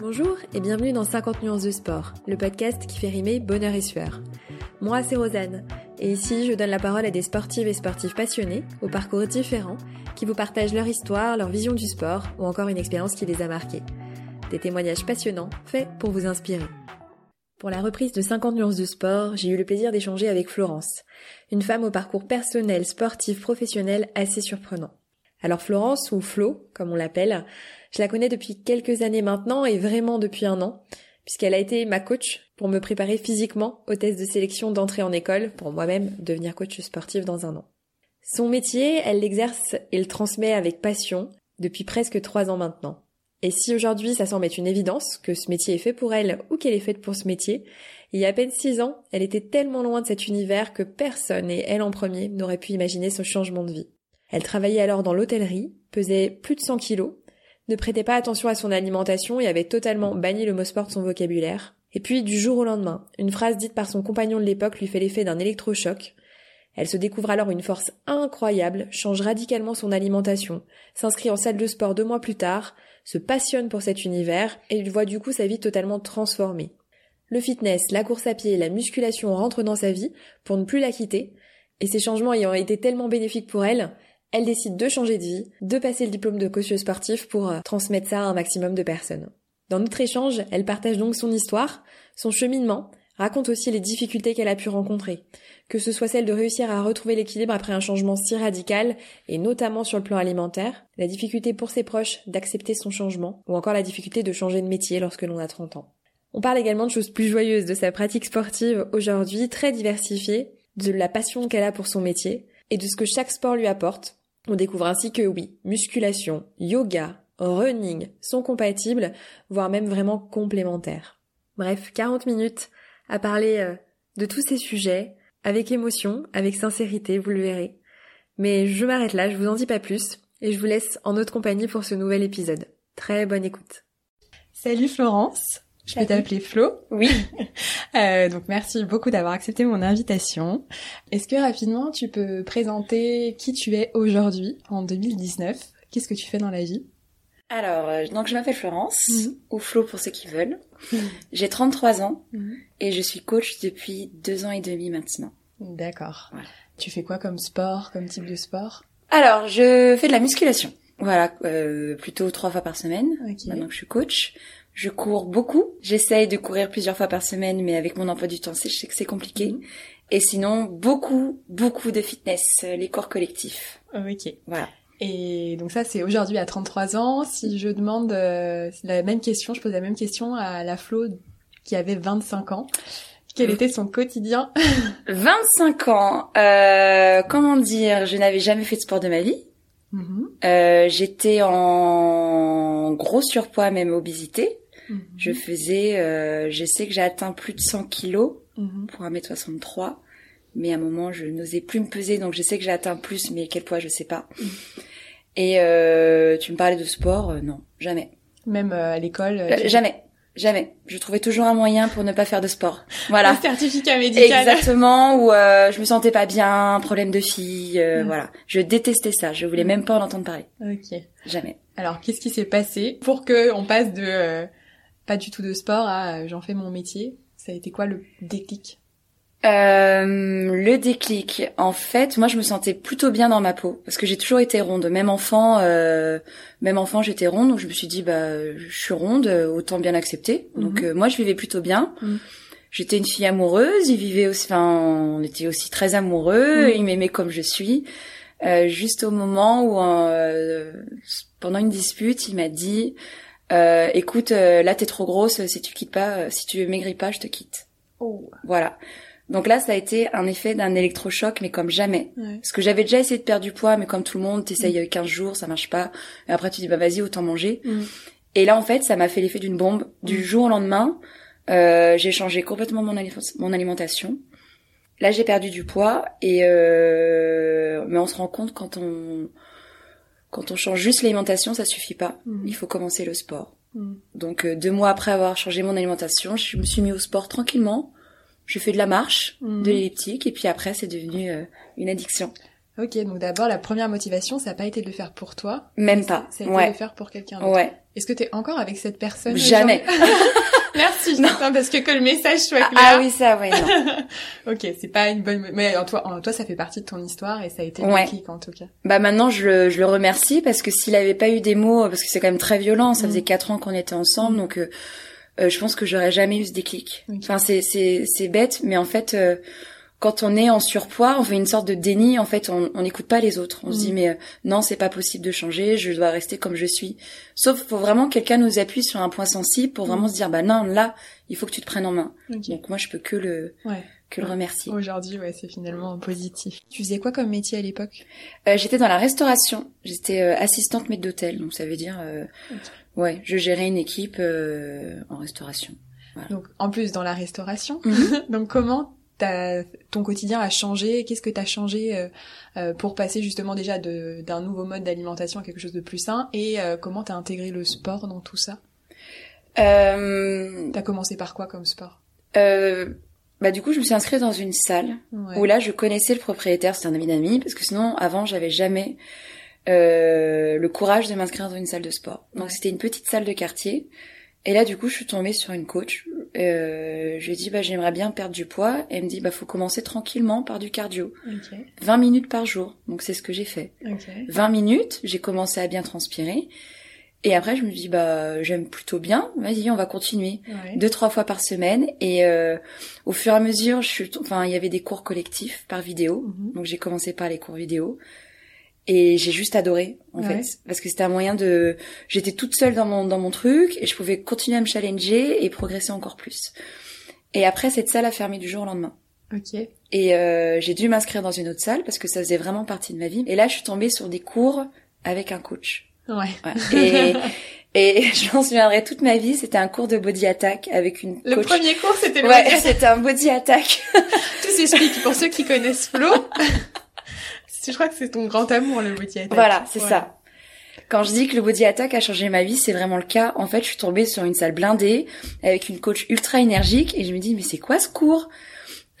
Bonjour et bienvenue dans 50 nuances de sport, le podcast qui fait rimer bonheur et sueur. Moi, c'est Rosanne, et ici, je donne la parole à des sportives et sportifs passionnés, aux parcours différents, qui vous partagent leur histoire, leur vision du sport, ou encore une expérience qui les a marqués. Des témoignages passionnants, faits pour vous inspirer. Pour la reprise de 50 nuances de sport, j'ai eu le plaisir d'échanger avec Florence, une femme au parcours personnel, sportif, professionnel assez surprenant. Alors Florence, ou Flo, comme on l'appelle, je la connais depuis quelques années maintenant et vraiment depuis un an, puisqu'elle a été ma coach pour me préparer physiquement au test de sélection d'entrée en école pour moi-même devenir coach sportif dans un an. Son métier, elle l'exerce et le transmet avec passion depuis presque trois ans maintenant. Et si aujourd'hui ça semble être une évidence que ce métier est fait pour elle ou qu'elle est faite pour ce métier, il y a à peine six ans, elle était tellement loin de cet univers que personne, et elle en premier, n'aurait pu imaginer son changement de vie. Elle travaillait alors dans l'hôtellerie, pesait plus de 100 kilos, ne prêtait pas attention à son alimentation et avait totalement banni le mot sport de son vocabulaire. Et puis, du jour au lendemain, une phrase dite par son compagnon de l'époque lui fait l'effet d'un électrochoc. Elle se découvre alors une force incroyable, change radicalement son alimentation, s'inscrit en salle de sport deux mois plus tard, se passionne pour cet univers et voit du coup sa vie totalement transformée. Le fitness, la course à pied et la musculation rentrent dans sa vie pour ne plus la quitter, et ces changements ayant été tellement bénéfiques pour elle, elle décide de changer de vie, de passer le diplôme de coach sportif pour euh, transmettre ça à un maximum de personnes. Dans notre échange, elle partage donc son histoire, son cheminement, raconte aussi les difficultés qu'elle a pu rencontrer, que ce soit celle de réussir à retrouver l'équilibre après un changement si radical, et notamment sur le plan alimentaire, la difficulté pour ses proches d'accepter son changement, ou encore la difficulté de changer de métier lorsque l'on a 30 ans. On parle également de choses plus joyeuses de sa pratique sportive aujourd'hui, très diversifiée, de la passion qu'elle a pour son métier, et de ce que chaque sport lui apporte, on découvre ainsi que oui, musculation, yoga, running sont compatibles, voire même vraiment complémentaires. Bref, 40 minutes à parler euh, de tous ces sujets, avec émotion, avec sincérité, vous le verrez. Mais je m'arrête là, je vous en dis pas plus, et je vous laisse en notre compagnie pour ce nouvel épisode. Très bonne écoute. Salut Florence je peux t'appeler Flo. Oui. euh, donc merci beaucoup d'avoir accepté mon invitation. Est-ce que rapidement tu peux présenter qui tu es aujourd'hui en 2019 Qu'est-ce que tu fais dans la vie? Alors, euh, donc je m'appelle Florence, mhm. ou Flo pour ceux qui veulent. J'ai 33 ans mhm. et je suis coach depuis deux ans et demi maintenant. D'accord. Voilà. Tu fais quoi comme sport, comme type de sport? Alors, je fais de la musculation. Voilà, euh, plutôt trois fois par semaine. Maintenant que je suis coach. Je cours beaucoup. J'essaye de courir plusieurs fois par semaine, mais avec mon emploi du temps, je sais que c'est compliqué. Mhm. Et sinon, beaucoup, beaucoup de fitness, euh, les corps collectifs. Ok. Voilà. Et donc ça, c'est aujourd'hui à 33 ans. Si je demande euh, la même question, je pose la même question à la Flo qui avait 25 ans. Quel était son quotidien 25 ans. Euh, comment dire Je n'avais jamais fait de sport de ma vie. Mhm. Euh, J'étais en gros surpoids, même obésité. Mhm. Je faisais, euh, je sais que j'ai atteint plus de 100 kilos mhm. pour 1m63, mais à un moment je n'osais plus me peser, donc je sais que j'ai atteint plus, mais quel poids je sais pas. Mhm. Et euh, tu me parlais de sport, euh, non, jamais. Même à l'école Jamais. Jamais. Je trouvais toujours un moyen pour ne pas faire de sport. Voilà. Certificat médical. Exactement. Où euh, je me sentais pas bien, problème de fille. Voilà. Je détestais ça. Je voulais même pas en entendre parler. Ok. Jamais. Alors, qu'est-ce qui s'est passé pour que on passe de pas du tout de sport à euh, j'en fais mon métier. Ça a été quoi le déclic? Euh, le déclic, en fait, moi je me sentais plutôt bien dans ma peau parce que j'ai toujours été ronde. Même enfant, euh, même enfant, j'étais ronde, donc je me suis dit bah je suis ronde, autant bien accepter. Donc mhm. moi je vivais plutôt bien. Mhm. J'étais une fille amoureuse, il vivait aussi, enfin on était aussi très amoureux, mhm. il m'aimait comme je suis. juste au moment où pendant une dispute, il m'a dit euh, écoute, euh, là t'es trop grosse, si tu quittes pas, euh, si tu maigris pas, je te quitte. Oh. Voilà. Donc là, ça a été un effet d'un électrochoc, mais comme jamais. Parce que j'avais déjà essayé de perdre du poids, mais comme tout le monde, t'essayes mm. 15 jours, ça marche pas. Et après, tu dis, bah vas-y, autant manger. Mm. Et là, en fait, ça m'a fait l'effet d'une bombe. Du mm. jour au lendemain, euh, j'ai changé complètement mon, mon alimentation. Là, j'ai perdu du poids, et euh... mais on se rend compte quand on quand on change juste l'alimentation, ça suffit pas. Mhm. Il faut commencer le sport. Mhm. Donc euh, deux mois après avoir changé mon alimentation, je me suis mis au sport tranquillement. Je fais de la marche, mhm. de l'elliptique, et puis après c'est devenu euh, une addiction. Ok, donc d'abord la première motivation, ça n'a pas été de le faire pour toi? Même pas. Ça a été ouais. de le faire pour quelqu'un d'autre? Ouais. Est-ce que tu es encore avec cette personne Jamais. Merci, non. parce que que le message soit clair. Ah, ah oui, ça, ouais, non. ok, c'est pas une bonne, mais en toi, en toi, ça fait partie de ton histoire et ça a été ouais. déclic en tout cas. Bah maintenant, je le, je le remercie parce que s'il avait pas eu des mots, parce que c'est quand même très violent, ça mm. faisait quatre ans qu'on était ensemble, mm. donc euh, euh, je pense que j'aurais jamais eu ce déclic. Okay. Enfin, c'est c'est c'est bête, mais en fait. Euh, quand on est en surpoids, on fait une sorte de déni. En fait, on n'écoute pas les autres. On mmh. se dit mais euh, non, c'est pas possible de changer. Je dois rester comme je suis. Sauf faut vraiment que quelqu'un nous appuie sur un point sensible pour vraiment mmh. se dire bah non là, il faut que tu te prennes en main. Okay. Donc moi, je peux que le ouais. que le remercier. Aujourd'hui, ouais, c'est finalement positif. Tu faisais quoi comme métier à l'époque? Euh, J'étais dans la restauration. J'étais euh, assistante maître d'hôtel. Donc ça veut dire euh, okay. ouais, je gérais une équipe euh, en restauration. Voilà. Donc en plus dans la restauration. Mmh. donc comment ton quotidien a changé Qu'est-ce que tu as changé euh, euh, pour passer justement déjà d'un nouveau mode d'alimentation à quelque chose de plus sain Et euh, comment tu as intégré le sport dans tout ça? Euh... T'as commencé par quoi comme sport? euh, Bah du coup, je me suis inscrite dans une salle ouais. où là, je connaissais le propriétaire, c'était un ami d'amis, parce que sinon, avant, j'avais jamais le courage de m'inscrire dans une salle de sport. Donc ouais. c'était une petite salle de quartier. Et là, du coup, je suis tombée sur une coach. Euh, je lui ai dit, bah, j'aimerais bien perdre du poids. Et elle me dit, bah, faut commencer tranquillement par du cardio. Okay. 20 minutes par jour. Donc, c'est ce que j'ai fait. Okay. 20 minutes, j'ai commencé à bien transpirer. Et après, je me dis, bah, j'aime plutôt bien. Vas-y, on va continuer. Ouais. Deux, trois fois par semaine. Et euh, au fur et à mesure, je suis, enfin, il y avait des cours collectifs par vidéo. Mm -hmm. Donc, j'ai commencé par les cours vidéo. Et j'ai juste adoré en ouais. fait parce que c'était un moyen de j'étais toute seule dans mon dans mon truc et je pouvais continuer à me challenger et progresser encore plus. Et après cette salle a fermé du jour au lendemain. OK. Et euh, j'ai dû m'inscrire dans une autre salle parce que ça faisait vraiment partie de ma vie. Et là je suis tombée sur des cours avec un coach. Ouais. ouais. Et et je m'en souviendrai toute ma vie, c'était un cours de body attack avec une Le premier cours, c'était le Ouais, body c'était un body attack. Tout s'explique pour ceux qui connaissent Flo. je crois que c'est ton grand amour, le body attack. Voilà, c'est ouais. ça. Quand je dis que le body attack a changé ma vie, c'est vraiment le cas. En fait, je suis tombée sur une salle blindée avec une coach ultra énergique et je me dis mais c'est quoi ce cours?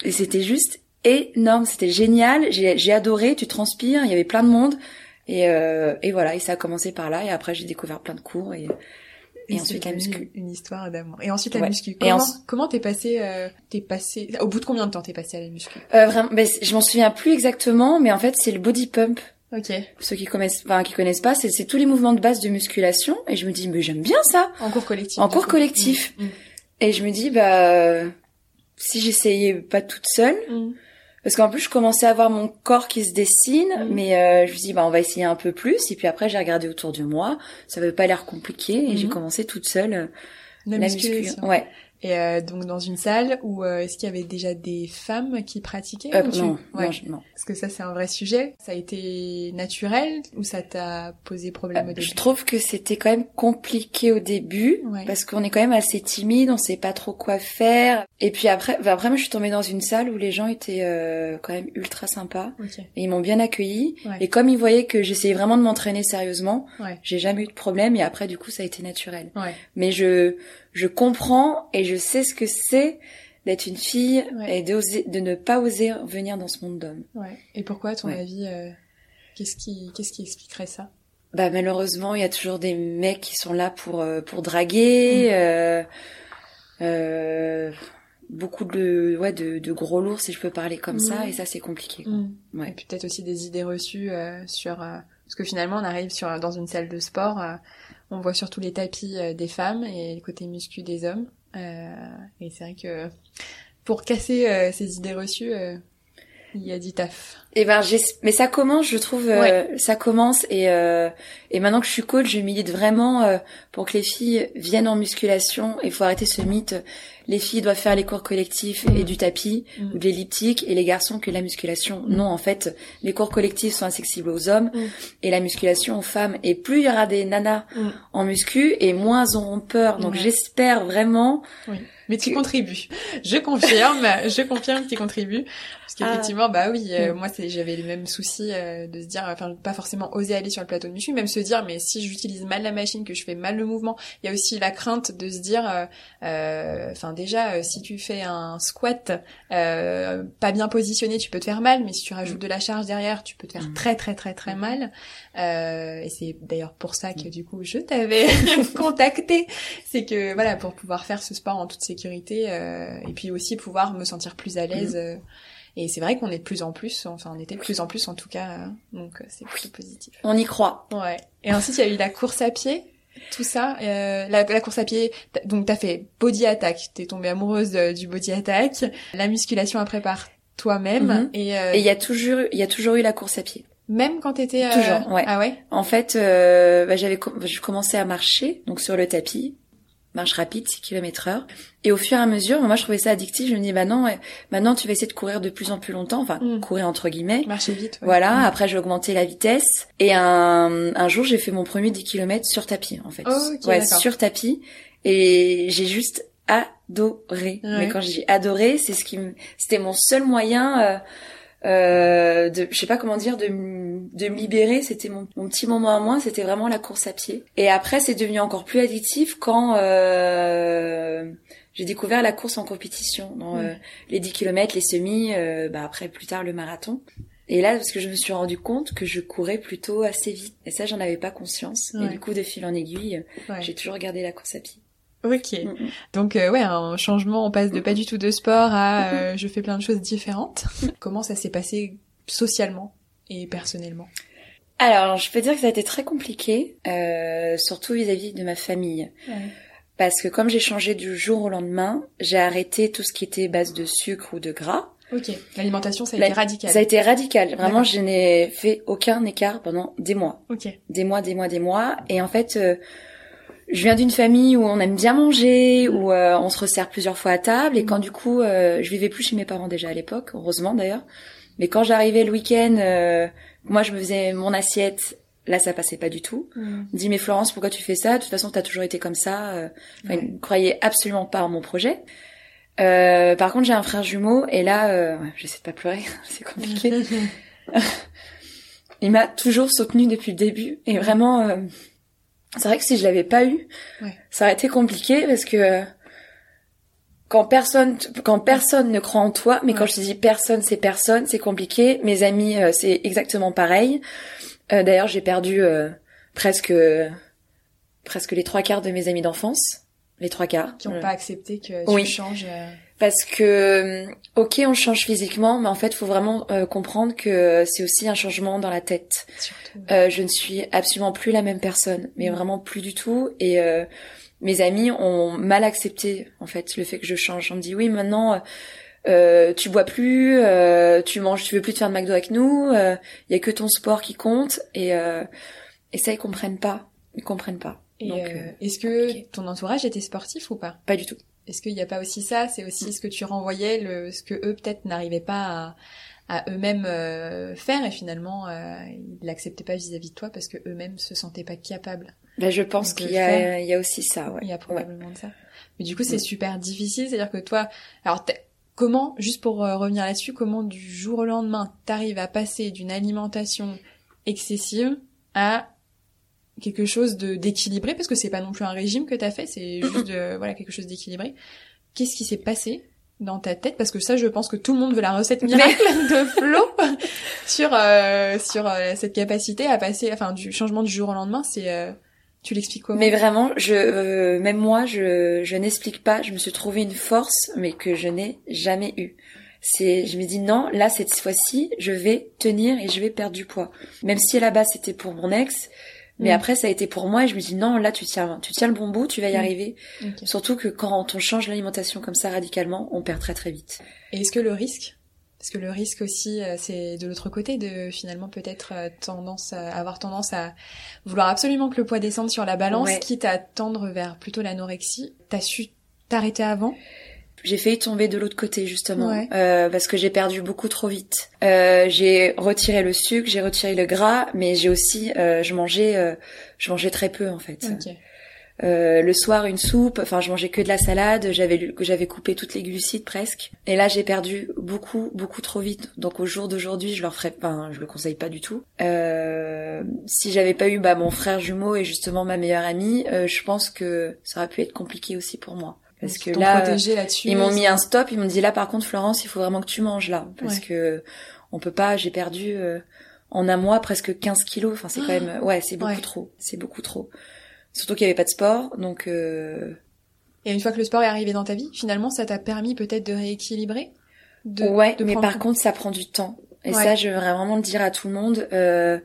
Et c'était juste énorme, c'était génial. J'ai adoré. Tu transpires, il y avait plein de monde et, euh, et voilà. Et ça a commencé par là et après j'ai découvert plein de cours et et, et ensuite la muscu. Une histoire d'amour. Et ensuite la ouais. muscu. Comment en... comment t'es passé euh, T'es passé au bout de combien de temps t'es passé à la muscu? Euh, Vraiment, ben, je m'en souviens plus exactement, mais en fait c'est le body pump. Ok. Pour ceux qui connaissent, enfin qui connaissent pas, c'est tous les mouvements de base de musculation. Et je me dis, mais j'aime bien ça. En cours collectif. En cours collectif. Mmh. Et je me dis, bah si j'essayais pas toute seule. Mmh. Parce qu'en plus, je commençais à voir mon corps qui se dessine, mmh. mais euh, je me dis, bah, on va essayer un peu plus. Et puis après, j'ai regardé autour de moi. Ça avait pas l'air compliqué. Et j'ai commencé toute seule euh, la, la musculation. Ouais. Et euh, donc dans une salle où euh, est-ce qu'il y avait déjà des femmes qui pratiquaient euh, tu... Non, ouais. non, non. Parce que ça c'est un vrai sujet. Ça a été naturel ou ça t'a posé problème au début Je trouve que c'était quand même compliqué au début ouais. parce qu'on est quand même assez timide, on sait pas trop quoi faire. Et puis après, bah, après moi je suis tombée dans une salle où les gens étaient euh, quand même ultra sympas okay. et ils m'ont bien accueilli. Ouais. Et comme ils voyaient que j'essayais vraiment de m'entraîner sérieusement, ouais. j'ai jamais eu de problème. Et après du coup ça a été naturel. Ouais. Mais je je comprends et je sais ce que c'est d'être une fille ouais. et d'oser, de ne pas oser venir dans ce monde d'hommes. Ouais. Et pourquoi, à ton ouais. avis, euh, qu'est-ce qui, qu'est-ce qui expliquerait ça? Bah malheureusement, il y a toujours des mecs qui sont là pour euh, pour draguer. Mmh. Euh, euh, beaucoup de ouais de, de, gros lourds si je peux parler comme mmh. ça et ça c'est compliqué quoi. Mmh. ouais. et puis peut-être aussi des idées reçues sur parce que finalement on arrive sur dans une salle de sport on voit surtout les tapis euh, des femmes et le côté muscu des hommes. Euh, et c'est vrai que pour casser euh, ces idées reçues, il y a du taf. Et ben, mais ça commence, je trouve, ouais. ça commence et et maintenant que je suis coach, je milite vraiment pour que les filles viennent en musculation. Il faut arrêter ce mythe. Les filles doivent faire les cours collectifs mmh. et du tapis mmh. ou de l'elliptique et les garçons que la musculation. Mmh. Non, en fait, les cours collectifs sont accessibles aux hommes et la musculation aux femmes. Et plus il y aura des nanas en muscu et moins auront peur. Donc j'espère vraiment. Oui. Mais tu contribues. Je confirme, je confirme que tu contribues. Parce qu'effectivement, effectivement, bah oui, euh, mm. moi c'est j'avais les mêmes soucis euh, de se dire, enfin pas forcément oser aller sur le plateau de muscu, même se dire, mais si j'utilise mal la machine, que je fais mal le mouvement, il y a aussi la crainte de se dire, euh, enfin déjà, si tu fais un squat pas bien positionné, tu peux te faire mal, mais si tu rajoutes mm. de la charge derrière, tu peux te faire mm. très très très très mal. et c'est d'ailleurs pour ça que du coup je t'avais contacté, c'est que voilà pour pouvoir faire ce sport en toute sécurité et puis aussi pouvoir me sentir plus à l'aise. Euh, et c'est vrai qu'on est de plus en plus, enfin on était de plus en plus en tout cas, euh, donc euh, c'est plutôt positif. On y croit. Ouais. Et ensuite il y a eu la course à pied, tout ça. Euh, la, la, course à pied, donc t'as fait body attack, t'es tombée amoureuse du body attack, la musculation après par toi-même. Mhm. Et il y a toujours, il y a toujours eu la course à pied. Même quand t'étais euh... toujours, ouais. Ah ouais? En fait, euh, bah, j'avais, je commençais à marcher donc sur le tapis marche rapide, 6 km heure. Et au fur et à mesure, moi je trouvais ça addictif, je me dis bah non, maintenant tu vas essayer de courir de plus en plus longtemps, enfin mm. courir entre guillemets. Marcher vite. Voilà, mm. après j'ai augmenté la vitesse. Et un, un jour j'ai fait mon premier 10 km sur tapis en fait. Oh, ouais, sur tapis. Et j'ai juste adoré. Mais quand j'ai adoré, c'est ce qui c'était mon seul moyen... Euh, euh, de je sais pas comment dire de, de me libérer c'était mon, mon, petit moment à moi c'était vraiment la course à pied. Et après c'est devenu encore plus addictif quand euh, j'ai découvert la course en compétition dans euh, les 10 km les semis euh, bah après plus tard le marathon. Et là parce que je me suis rendu compte que je courais plutôt assez vite. Et ça j'en avais pas conscience. Et du coup de fil en aiguille j'ai toujours gardé la course à pied Ok. Mm, mm. Donc euh, ouais, un changement, on passe de pas du tout de sport à euh, je fais plein de choses différentes. Comment ça s'est passé socialement et personnellement? Alors, je peux dire que ça a été très compliqué, euh, surtout vis-à-vis de ma famille. Parce que comme j'ai changé du jour au lendemain, j'ai arrêté tout ce qui était base de sucre ou de gras. Ok. L'alimentation, ça a été radical. Ça a été radical. Vraiment, je n'ai fait aucun écart pendant des mois. Ok. Des mois, des mois, des mois. Et en fait, euh, je viens d'une famille où on aime bien manger, où euh, on se resserre plusieurs fois à table. Et quand du coup, euh, je vivais plus chez mes parents déjà à l'époque, heureusement d'ailleurs. Mais quand j'arrivais le week-end, euh, moi je me faisais mon assiette. Là, ça passait pas du tout. Mm. dit mais Florence, pourquoi tu fais ça? De toute façon, t'as toujours été comme ça. Enfin, ne croyait absolument pas en mon projet. par contre, j'ai un frère jumeau et là, j'essaie de pas pleurer, c'est compliqué. Il m'a toujours soutenu depuis le début et vraiment c'est vrai que si je l'avais pas eu, ça aurait été compliqué parce que quand personne quand personne ne croit en toi, mais quand je te dis personne, c'est personne, c'est compliqué. Mes amis, euh, c'est exactement pareil. Euh, D'ailleurs, j'ai perdu euh, presque presque les trois quarts de mes amis d'enfance, les trois quarts qui n'ont pas accepté que tu changes. Euh. Parce que ok, on change physiquement, mais en fait, faut vraiment comprendre que c'est aussi un changement dans la tête. Euh, je ne suis absolument plus la même personne, mais mm. vraiment plus du tout. Et euh, mes amis ont mal accepté en fait le fait que je change. On me dit oui maintenant. Euh, tu bois plus, euh, tu manges, tu veux plus te faire de McDo avec nous, il euh, y a que ton sport qui compte et euh, et ça ils comprennent pas, ils comprennent pas. est-ce que ton entourage était sportif ou pas? Pas du tout. Est-ce qu'il n'y a pas aussi ça? C'est aussi ce que tu renvoyais, le, ce que eux peut-être n'arrivaient pas à, à eux-mêmes euh, faire et finalement euh, ils l'acceptaient pas vis-à-vis de toi parce que eux-mêmes se sentaient pas capables. Ben, je pense qu'il y a, il y a aussi ça. Ouais. Il y a probablement de ça. Mais du coup c'est super difficile, c'est-à-dire que toi, alors comment, juste pour euh, revenir là-dessus, comment du jour au lendemain t'arrives à passer d'une alimentation excessive à quelque chose de d'équilibré parce que c'est pas non plus un régime que t'as fait, c'est juste voilà quelque chose d'équilibré. Qu'est-ce qui s'est passé dans ta tête? Parce que ça je pense que tout le monde veut la recette miracle de Flo sur euh, sur euh, cette capacité à passer enfin du changement du jour au lendemain c'est euh, tu l'expliques comment? Mais vraiment je même moi je je n'explique pas. Je me suis trouvé une force mais que je n'ai jamais eu c'est je me dis non là cette fois-ci je vais tenir et je vais perdre du poids. Même si à la base c'était pour mon ex mais mm. après, ça a été pour moi et je me dis non, là tu tiens, tu tiens le bon bout, tu vas y mm. arriver. Surtout que quand on change l'alimentation comme ça radicalement, on perd très très vite. Et est-ce que le risque, parce que le risque aussi, euh, c'est de l'autre côté, de finalement peut-être euh, tendance à avoir tendance à vouloir absolument que le poids descende sur la balance, quitte à tendre vers plutôt l'anorexie? T'as su t'arrêter avant? J'ai failli tomber de l'autre côté justement euh, parce que j'ai perdu beaucoup trop vite. Euh, j'ai retiré le sucre, j'ai retiré le gras, mais j'ai aussi euh, je mangeais euh, je mangeais très peu en fait. Euh, le soir une soupe, enfin je mangeais que de la salade, j'avais j'avais coupé toutes les glucides presque. Et là j'ai perdu beaucoup beaucoup trop vite. Donc au jour d'aujourd'hui je leur ferais, enfin je le conseille pas du tout. Euh, si j'avais pas eu bah, mon frère jumeau et justement ma meilleure amie, euh, je pense que ça aurait pu être compliqué aussi pour moi. Parce que là, ils m'ont mis un stop, ils m'ont dit là par contre Florence, il faut vraiment que tu manges là, parce que on peut pas, j'ai perdu euh, en un mois presque 15 kilos, enfin c'est quand même, ouais c'est beaucoup trop, c'est beaucoup trop. Surtout qu'il y avait pas de sport, donc. Euh... Et une fois que le sport est arrivé dans ta vie, finalement, ça t'a permis peut-être de rééquilibrer. De, ouais, mais par contre, ça prend du temps. Et ça, je voudrais vraiment le dire à tout le monde. Euh,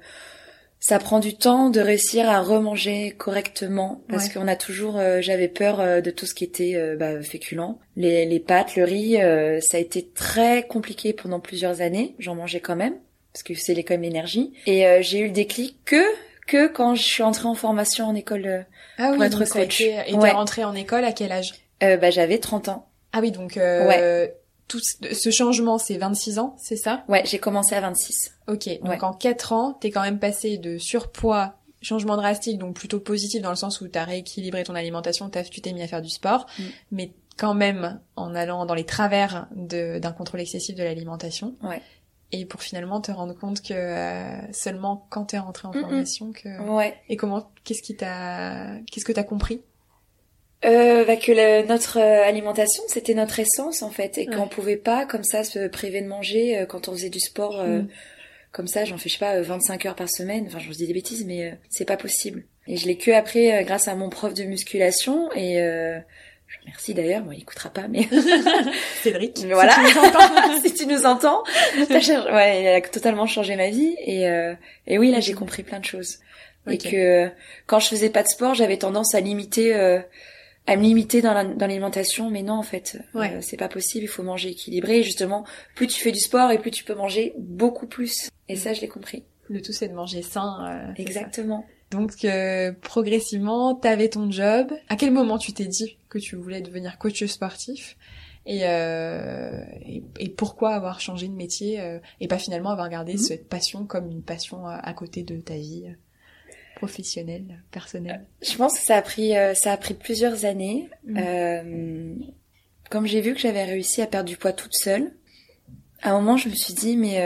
ça prend du temps de réussir à remanger correctement parce qu'on a toujours euh, j'avais peur euh, de tout ce qui était euh, bah, féculent les, les pâtes le riz ça a été très compliqué pendant plusieurs années j'en mangeais quand même parce que c'est même l'énergie et j'ai eu le déclic que que quand je suis entrée en formation en école ah pour être coach. Et t'es ouais. rentrée en école à quel âge? Bah j'avais 30 ans. Ah oui, donc euh, ouais. Tout ce changement, c'est 26 ans, c'est ça? Ouais, j'ai commencé à 26. Ok, donc en 4 ans, t'es quand même passé de surpoids, changement drastique, donc plutôt positif dans le sens où t'as rééquilibré ton alimentation, as, tu t'es mis à faire du sport, mm. mais quand même en allant dans les travers d'un contrôle excessif de l'alimentation. Ouais. Et pour finalement te rendre compte que euh, seulement quand t'es rentré en formation que ouais. et comment qu'est-ce qui t'a qu'est-ce que t'as compris? Euh, bah que notre euh, alimentation c'était notre essence en fait et qu'on pouvait pas comme ça se priver de manger euh, quand on faisait du sport mm. comme ça j'en fais je sais pas 25 heures par semaine. Enfin je vous dis des bêtises mais c'est pas possible. Et je l'ai que appris grâce à mon prof de musculation et Merci d'ailleurs, bon, il écoutera pas, mais Cédric. voilà, si tu nous entends, ouais, il a totalement changé ma vie et euh, et oui, là j'ai compris plein de choses. Et que quand je faisais pas de sport, j'avais tendance à limiter, euh, à me limiter dans l'alimentation, mais non en fait, euh, c'est pas possible. Il faut manger équilibré. Et justement, plus tu fais du sport et plus tu peux manger beaucoup plus. Et ça, je l'ai compris. Le tout, c'est de manger sain. Exactement. Donc euh, progressivement, t'avais ton job. À quel moment tu t'es dit que tu voulais devenir coach sportif et, euh, et, pourquoi avoir changé de métier euh, et pas finalement avoir gardé mhm. cette passion comme une passion à, côté de ta vie? Professionnelle, personnelle Je pense que ça a pris ça a pris plusieurs années. Mhm. comme j'ai vu que j'avais réussi à perdre du poids toute seule, à un moment je me suis dit mais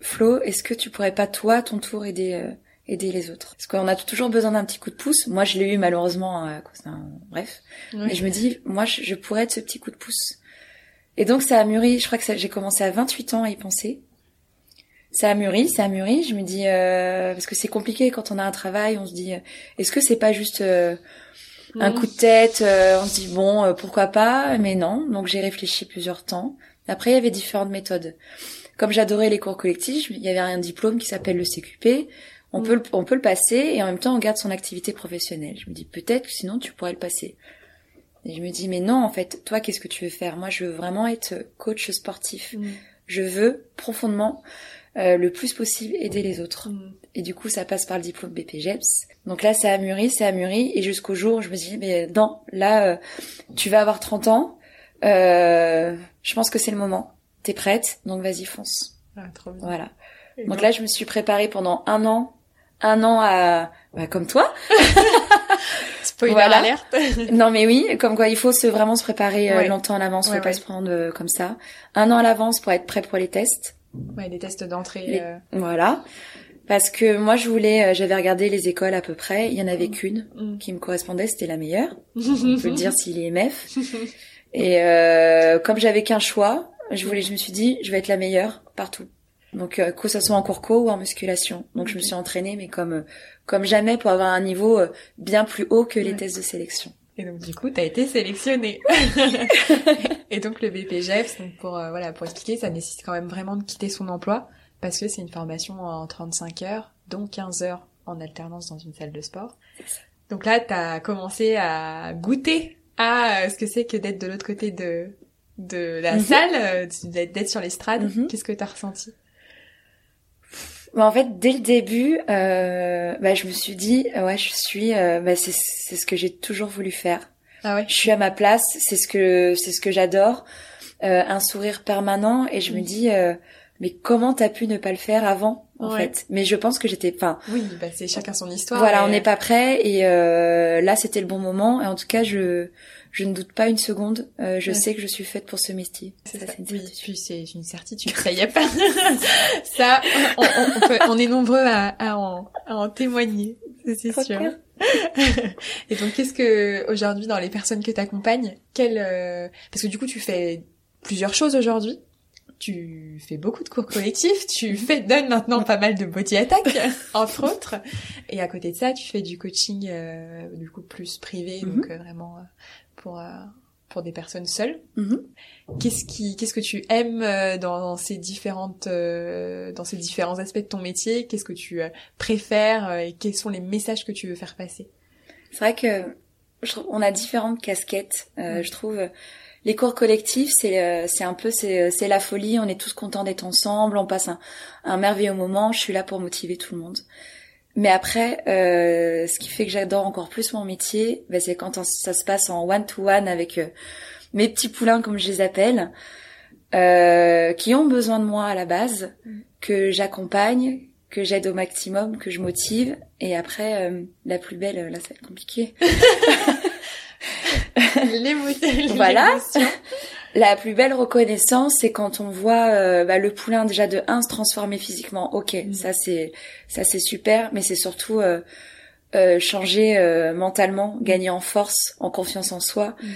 Flo, est-ce que tu pourrais pas toi à ton tour aider aider les autres? Parce qu'on a toujours besoin d'un petit coup de pouce. Moi, je l'ai eu malheureusement à cause d'un... Bref. Mais je me dis, moi, je, pourrais être ce petit coup de pouce. Et donc, ça a mûri. Je crois que j'ai commencé à 28 ans à y penser. Ça a mûri, ça a mûri. Je me dis... Euh, parce que c'est compliqué quand on a un travail. On se dit, euh, est-ce que c'est pas juste... Euh, un coup de tête, on se dit bon, pourquoi pas, mais non. Donc j'ai réfléchi plusieurs temps. Après, il y avait différentes méthodes. Comme j'adorais les cours collectifs, il y avait un diplôme qui s'appelle le CQP. On, peut, le, on peut le passer et en même temps on garde son activité professionnelle. Je me dis peut-être que sinon tu pourrais le passer. Et je me dis mais non en fait, toi qu'est-ce que tu veux faire? Moi je veux vraiment être coach sportif. Mm. Je veux profondément euh, le plus possible aider les autres. Mm. Et du coup ça passe par le diplôme BPGEPS. Donc là ça a mûri, ça a mûri et jusqu'au jour où je me dis mais non, là euh, tu vas avoir 30 ans. Euh, je pense que c'est le moment. T'es prête, donc vas-y fonce. Ah, trop bien. Voilà. donc là je me suis préparée pendant un an un an à bah, comme toi. Spoiler voilà. alerte. non mais oui, comme quoi il faut se vraiment se préparer euh, longtemps à l'avance, faut pas se prendre euh, comme ça. Un an à l'avance pour être prêt pour les tests. Ouais, les tests d'entrée. Euh. Voilà. Parce que moi je voulais, j'avais regardé les écoles à peu près, il y en avait mm. qu'une mm. qui me correspondait, c'était la meilleure. On peut le dire s'il est MF. Et comme j'avais qu'un choix, je voulais, je me suis dit, je vais être la meilleure partout. Donc euh, que ce soit en cours co ou en musculation. Donc je me suis entraînée mais comme euh, comme jamais pour avoir un niveau euh, bien plus haut que les tests de sélection. Et donc du coup, tu as été sélectionnée. et donc le BPGF, donc pour voilà, pour expliquer, ça nécessite quand même vraiment de quitter son emploi parce que c'est une formation en 35 heures, dont 15 heures en alternance dans une salle de sport. Donc là, tu as commencé à goûter à ce que c'est que d'être de l'autre côté de de la mhm. salle, d'être sur l'estrade. Mhm. Qu'est-ce que tu as ressenti? Bah, en fait, dès le début, euh, bah, je me suis dit, ouais, je suis, euh, bah, c'est, c'est ce que j'ai toujours voulu faire. Ah ouais. Je suis à ma place, c'est ce que, c'est ce que j'adore, euh, un sourire permanent, et je me mm. dis, euh, mais comment t'as pu ne pas le faire avant en fait? Mais je pense que j'étais, enfin. Oui, bah c'est chacun son histoire. Voilà, on n'est pas prêt et euh, là c'était le bon moment et en tout cas je je ne doute pas une seconde. Euh, je sais que je suis faite pour ce métier. Ça, c'est une oui, puis c'est une certitude. Ça y est pas. ça, on, on, peut, on, est nombreux à, à, en, à en témoigner. C'est sûr. et donc, qu'est-ce que aujourd'hui dans les personnes que tu accompagnes, quel euh, parce que du coup tu fais plusieurs choses aujourd'hui tu fais beaucoup de cours collectifs, tu fais donnes maintenant pas mal de body attack entre autres, et à côté de ça, tu fais du coaching euh, du coup plus privé, mhm. donc euh, vraiment euh, pour pour des personnes seules. Mhm. Qu'est-ce qui qu'est-ce que tu aimes dans ces différentes dans ces différents aspects de ton métier? Qu'est-ce que tu préfères et quels sont les messages que tu veux faire passer? C'est vrai que on a différentes casquettes. Je trouve les cours collectifs, c'est euh, c'est un peu c'est c'est la folie. On est tous contents d'être ensemble. On passe un, un merveilleux moment. Je suis là pour motiver tout le monde. Mais après, euh, ce qui fait que j'adore encore plus mon métier, bah, c'est quand ça se passe en one to one avec euh, mes petits poulains comme je les appelle, euh, qui ont besoin de moi à la base, mm. que j'accompagne, que j'aide au maximum, que je motive. Et après, euh, la plus belle, là, ça va être compliqué. L'émotion. voilà. La plus belle reconnaissance, c'est quand on voit euh, bah, le poulain déjà de 1 se transformer physiquement. Ok, mm. ça c'est ça c'est super, mais c'est surtout euh, euh, changer mentalement, mm. gagner en force, en confiance en soi. Mm.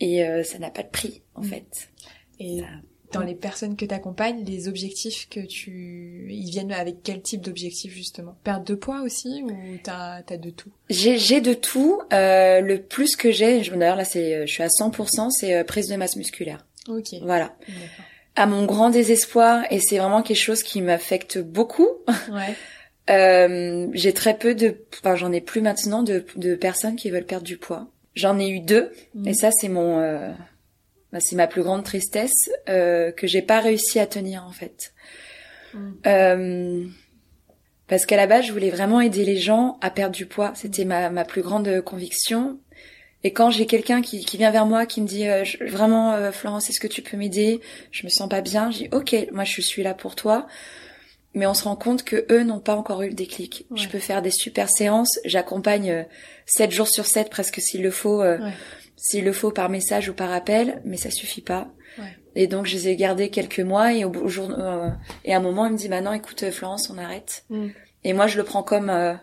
Et ça n'a pas de prix en fait. Et dans les personnes que tu accompagnes, les objectifs que tu... Ils viennent avec quel type d'objectifs justement? Perdre de poids aussi ou t'as as de tout? J'ai de tout. Euh, le plus que j'ai, d'ailleurs là c'est, je suis à 100%, c'est euh, prise de masse musculaire. Ok. Voilà. À mon grand désespoir, et c'est vraiment quelque chose qui m'affecte beaucoup. Ouais. euh, j'ai très peu de, enfin j'en ai plus maintenant de, de personnes qui veulent perdre du poids. J'en ai eu deux, et mmh. ça c'est mon, euh, bah, c'est ma plus grande tristesse euh, que j'ai pas réussi à tenir en fait. Mm. Euh, parce qu'à la base, je voulais vraiment aider les gens à perdre du poids. C'était ma, ma plus grande conviction. Et quand j'ai quelqu'un qui, qui vient vers moi, qui me dit euh, vraiment euh, Florence, est-ce que tu peux m'aider? Je me sens pas bien. Je dis ok, moi je suis là pour toi. Mais on se rend compte que eux n'ont pas encore eu le déclic. Je peux faire des super séances. J'accompagne 7 jours sur 7 presque s'il le faut. Ouais s'il le faut par message ou par appel, mais ça suffit pas. Ouais. Et donc je les ai gardés quelques mois et au, jour euh, et à un moment il me dit maintenant écoute euh, Florence on arrête. Mm. Et moi je le prends comme euh,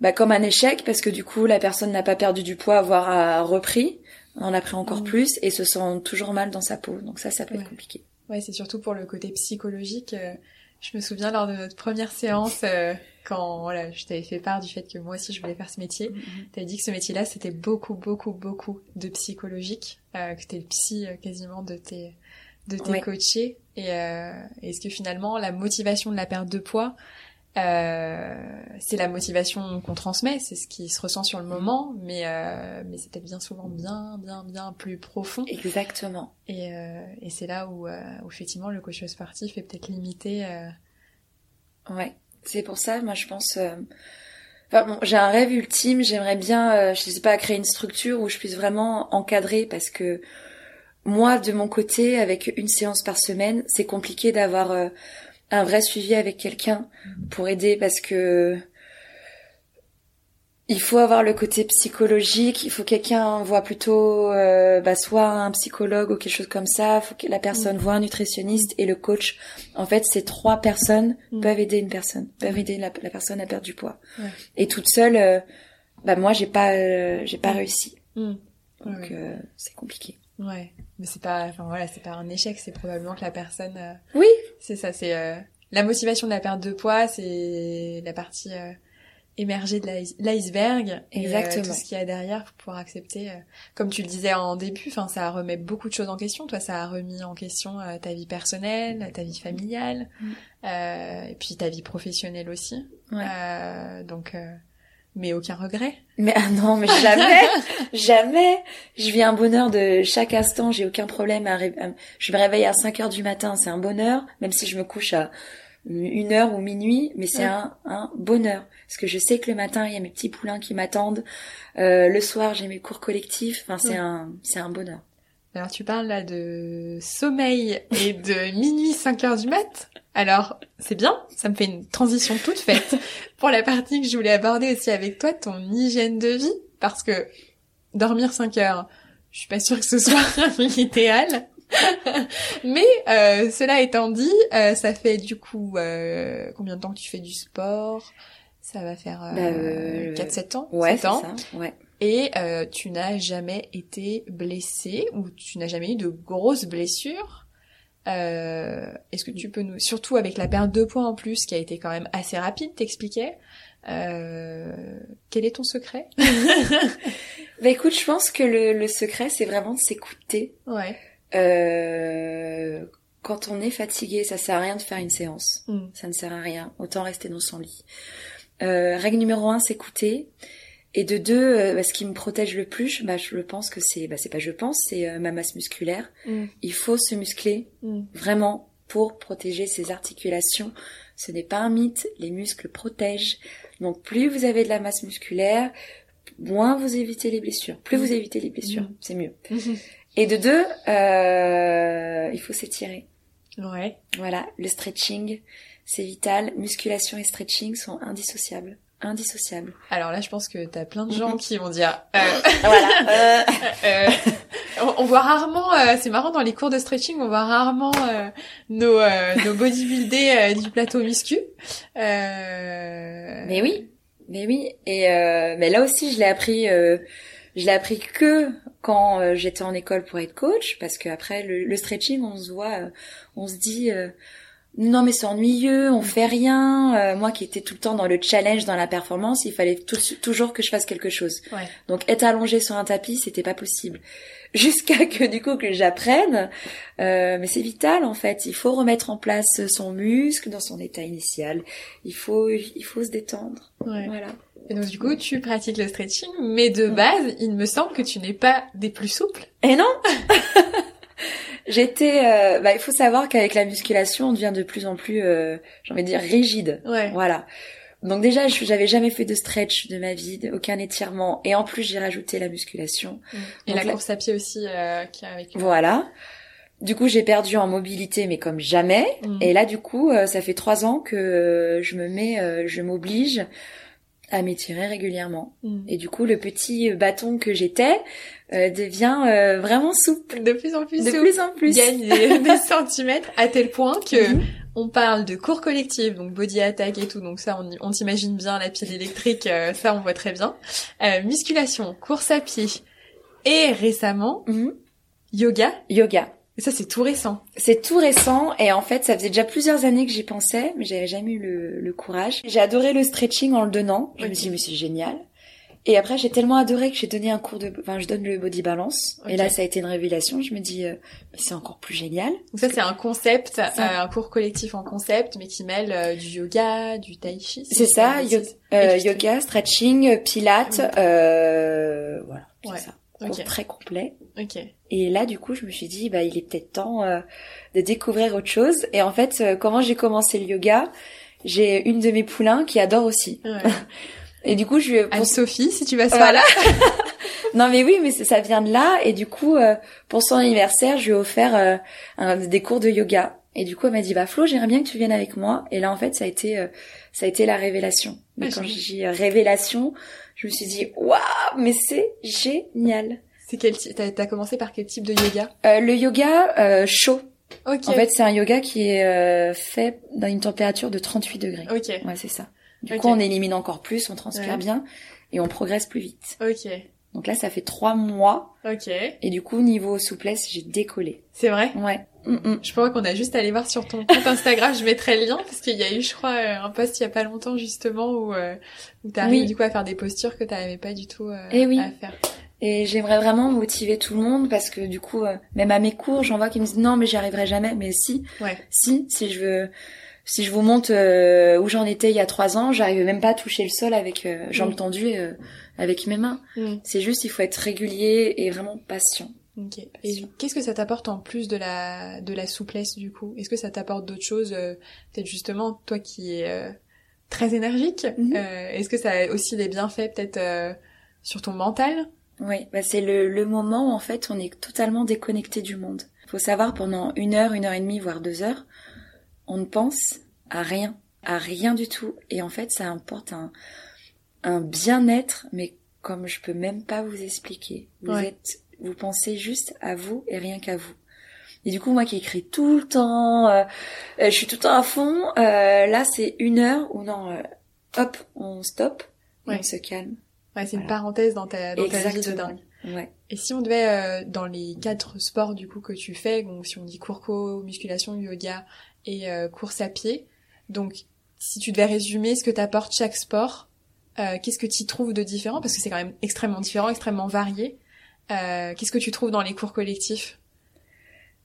bah, comme un échec parce que du coup la personne n'a pas perdu du poids voire a repris, en a pris encore mm. plus et se sent toujours mal dans sa peau. Donc ça ça peut être compliqué. Ouais, c'est surtout pour le côté psychologique. Je me souviens lors de notre première séance quand voilà, je t'avais fait part du fait que moi aussi je voulais faire ce métier, mm tu avais dit que ce métier-là c'était beaucoup beaucoup beaucoup de psychologique, euh, que t'es le psy euh, quasiment de tes de tes coachés et euh, est-ce que finalement la motivation de la perte de poids euh, c'est la motivation qu'on transmet, c'est ce qui se ressent sur le moment, mais euh, mais c'était bien souvent bien bien bien plus profond. Exactement. Et, euh, et c'est là où, euh, où, effectivement le coach sportif est peut-être limité. Ouais. C'est pour ça, moi, je pense. Euh... Enfin, bon, j'ai un rêve ultime. J'aimerais bien, euh, je sais pas, créer une structure où je puisse vraiment encadrer, parce que moi, de mon côté, avec une séance par semaine, c'est compliqué d'avoir euh, un vrai suivi avec quelqu'un pour aider, parce que il faut avoir le côté psychologique, il faut quelqu'un voit plutôt euh, bah, soit un psychologue ou quelque chose comme ça, il faut que la personne mm. voit un nutritionniste et le coach. En fait, ces trois personnes mm. peuvent aider une personne, peuvent aider la, personne à perdre du poids. Et toute seule, euh, bah moi j'ai pas euh, j'ai pas mm. réussi. Donc c'est compliqué. Ouais, mais c'est pas enfin voilà, c'est pas un échec, c'est probablement que la personne Oui, c'est ça, c'est la motivation de la perte de poids, c'est la partie émerger de l'iceberg et euh, tout ce qu'il y a derrière pour pouvoir accepter euh, comme tu le disais en début enfin ça remet beaucoup de choses en question. Toi ça a remis en question euh, ta vie personnelle ta vie familiale mm. et puis ta vie professionnelle aussi. Donc mais aucun regret. Mais ah non mais jamais jamais. Je vis un bonheur de chaque instant. J'ai aucun problème à, je me réveille à 5 heures du matin c'est un bonheur même si je me couche à une heure ou minuit, mais c'est un, un, bonheur. Parce que je sais que le matin, il y a mes petits poulains qui m'attendent. Euh, le soir, j'ai mes cours collectifs. Enfin, c'est un, c'est un bonheur. Alors, tu parles là de sommeil et de minuit 5 heures du mat. Alors, c'est bien, ça me fait une transition toute faite pour la partie que je voulais aborder aussi avec toi, ton hygiène de vie, parce que dormir 5 heures, je suis pas sûre que ce soit l'idéal. Mais euh, cela étant dit, euh, ça fait du coup euh, combien de temps que tu fais du sport? Ça va faire euh, 4-7 bah, ans Ouais, c'est ça. Ouais. Et tu n'as jamais été blessé ou tu n'as jamais eu de grosses blessures Est-ce que tu peux nous, surtout avec la perte de poids en plus, qui a été quand même assez rapide, t'expliquais Quel est ton secret? Bah écoute, je pense que le, le secret, c'est vraiment de s'écouter. Ouais. Euh, quand on est fatigué, ça sert à rien de faire une séance. Mm. Ça ne sert à rien. Autant rester dans son lit. Euh, règle numéro un, s'écouter. Et de deux, euh, bah, ce qui me protège le plus, bah, je pense que c'est, bah, c'est pas je pense, c'est euh, ma masse musculaire. Mm. Il faut se muscler Mm. vraiment pour protéger ses articulations. Ce n'est pas un mythe, les muscles protègent. Donc plus vous avez de la masse musculaire, moins vous évitez les blessures. Plus vous évitez les blessures, Mm. c'est mieux. Et de deux, il faut s'étirer. Ouais. Voilà, le stretching, c'est vital. Musculation et stretching sont indissociables. Indissociables. Alors là, je pense que t'as plein de gens qui vont dire. Euh, voilà. euh, euh, on, on voit rarement. euh, c'est marrant dans les cours de stretching, on voit rarement euh, nos euh, nos bodybuildés euh, du plateau muscu. Euh... Mais oui, mais oui. Et euh, mais là aussi, je l'ai appris. euh, je l'ai appris que quand euh, j'étais en école pour être coach, parce que après le, le stretching, on se voit, euh, on se dit. Non mais c'est ennuyeux, on fait rien. Euh, moi qui étais tout le temps dans le challenge, dans la performance, il fallait tout- toujours que je fasse quelque chose. Ouais. Donc être allongé sur un tapis, c'était pas possible. Jusqu'à que du coup que j'apprenne, euh, mais c'est vital en fait. Il faut remettre en place son muscle dans son état initial. Il faut, il faut se détendre. Ouais. Voilà. Et donc du coup, tu pratiques le stretching, mais de base, il me semble que tu n'es pas des plus souples. Et non. J'étais, euh, bah, il faut savoir qu'avec la musculation, on devient de plus en plus, euh, j'ai envie de dire, rigide. Ouais. Voilà. Donc déjà, j'avais jamais fait de stretch de ma vie, aucun étirement, et en plus j'ai rajouté la musculation. Et Donc la course à pied aussi, euh, qui est avec. Voilà. Du coup, j'ai perdu en mobilité, mais comme jamais. Mm. Et là, du coup, euh, ça fait trois ans que euh, je me mets, euh, je m'oblige à m'étirer régulièrement. Mm. Et du coup, le petit bâton que j'étais euh, devient euh, vraiment souple. De plus en plus De souple. plus en plus. gagne des, des centimètres à tel point que on parle de cours collectifs, donc body attack et tout, donc ça on, on t'imagine bien la pile électrique, euh, ça on voit très bien. Euh, musculation, course à pied et récemment Mhm. yoga. Yoga. Et ça c'est tout récent. C'est tout récent et en fait, ça faisait déjà plusieurs années que j'y pensais, mais j'avais jamais eu le, le courage. J'ai adoré le stretching en le donnant. Je me suis dit, mais c'est génial. Et après, j'ai tellement adoré que j'ai donné un cours de, enfin, je donne le body balance. Et là, ça a été une révélation. Je me dis, euh, mais c'est encore plus génial. Donc ça c'est un concept, euh, un cours collectif en concept, mais qui mêle euh, du yoga, du tai chi. C'est ça, yo- euh, yoga, stretching, pilates, euh, voilà, Ouais. ça. Cours Ok. très complet. Ok. Et là, du coup, je me suis dit, bah, il est peut-être temps euh, de découvrir autre chose. Et en fait, euh, comment j'ai commencé le yoga J'ai une de mes poulains qui adore aussi. Ouais. Et du coup, je lui ai- pour- Anne-Sophie, si tu vas se Voilà. non mais oui, mais ça vient de là. Et du coup, euh, pour son anniversaire, je lui ai offert euh, un- des cours de yoga. Et du coup, elle m'a dit, bah Flo, j'aimerais bien que tu viennes avec moi. Et là, en fait, ça a été, euh, ça a été la révélation. Mais Ah, quand j'ai dit euh, révélation, je me suis dit, waouh, mais c'est génial. C'est quel t'as, t'as commencé par quel type de yoga? Euh, le yoga euh, chaud. Ok. En fait, c'est un yoga qui est euh, fait dans une température de 38 degrés. Ok. Ouais, c'est ça. Du coup, on élimine encore plus, on transpire Ouais. bien et on progresse plus vite. Ok. Donc là, ça fait trois mois Ok. et du coup, niveau souplesse, j'ai décollé. C'est vrai? Ouais. Mm, mm. Je crois qu'on a juste à aller voir sur ton compte Instagram, je mettrai le lien parce qu'il y a eu, je crois, euh, un post il y a pas longtemps justement où, euh, où t'arrives Oui. du coup à faire des postures que t'arrivais pas du tout euh, Eh oui. à faire. Et j'aimerais vraiment motiver tout le monde parce que du coup, euh, même à mes cours, j'en vois qui me disent non, mais j'y arriverai jamais. Mais si, Ouais. si, si je veux, si je vous montre euh, où j'en étais il y a trois ans, j'arrivais même pas à toucher le sol avec euh, jambes Mm. tendues avec mes mains. Mm. C'est juste, il faut être régulier et vraiment patient. Et qu'est-ce que ça t'apporte en plus de la de la souplesse du coup? Est-ce que ça t'apporte d'autres choses Peut-être justement toi qui es très énergique. Mhm. euh, Est-ce que ça a aussi des bienfaits peut-être sur ton mental? Oui, bah c'est le, le moment où en fait on est totalement déconnecté du monde. Faut savoir pendant une heure, une heure et demie, voire deux heures, on ne pense à rien, à rien du tout. Et en fait, ça apporte un, un bien-être, mais comme je peux même pas vous expliquer. Vous êtes, vous pensez juste à vous et rien qu'à vous. Et du coup, moi qui écris tout le temps, euh, euh, je suis tout le temps à fond. Euh, là, c'est une heure où non, hop, on stop et on se calme. Ouais, c'est une parenthèse dans ta, dans ta vie de dingue. Ouais. Et si on devait, dans les quatre sports du coup que tu fais, donc si on dit cours musculation, yoga et course à pied, donc si tu devais résumer ce que t'apporte chaque sport, qu'est-ce que tu trouves de différent? Parce que c'est quand même extrêmement différent, extrêmement varié. qu'est-ce que tu trouves dans les cours collectifs?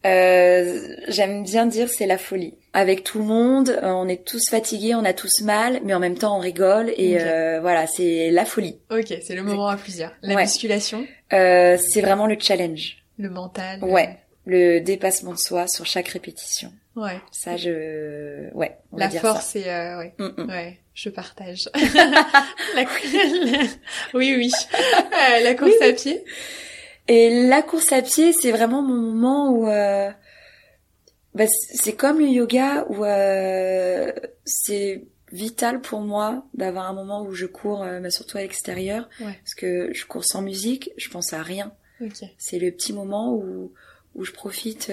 Euh, j'aime bien dire c'est la folie. Avec tout le monde, euh, on est tous fatigués, on a tous mal, mais en même temps on rigole et euh, voilà, c'est la folie. Ok, c'est le moment à plusieurs. La musculation euh, C'est vraiment le challenge. Le mental Ouais, le dépassement de soi sur chaque répétition. Ouais. Ça, je... Ouais, on La va dire force, c'est... Euh, ouais. Mm, mm. ouais, je partage. la... oui, oui. la course à pied et la course à pied, c'est vraiment mon moment où euh, bah, c'est comme le yoga où euh, c'est vital pour moi d'avoir un moment où je cours, euh, bah, surtout à l'extérieur, parce que je cours sans musique, je pense à rien. C'est le petit moment où où je profite.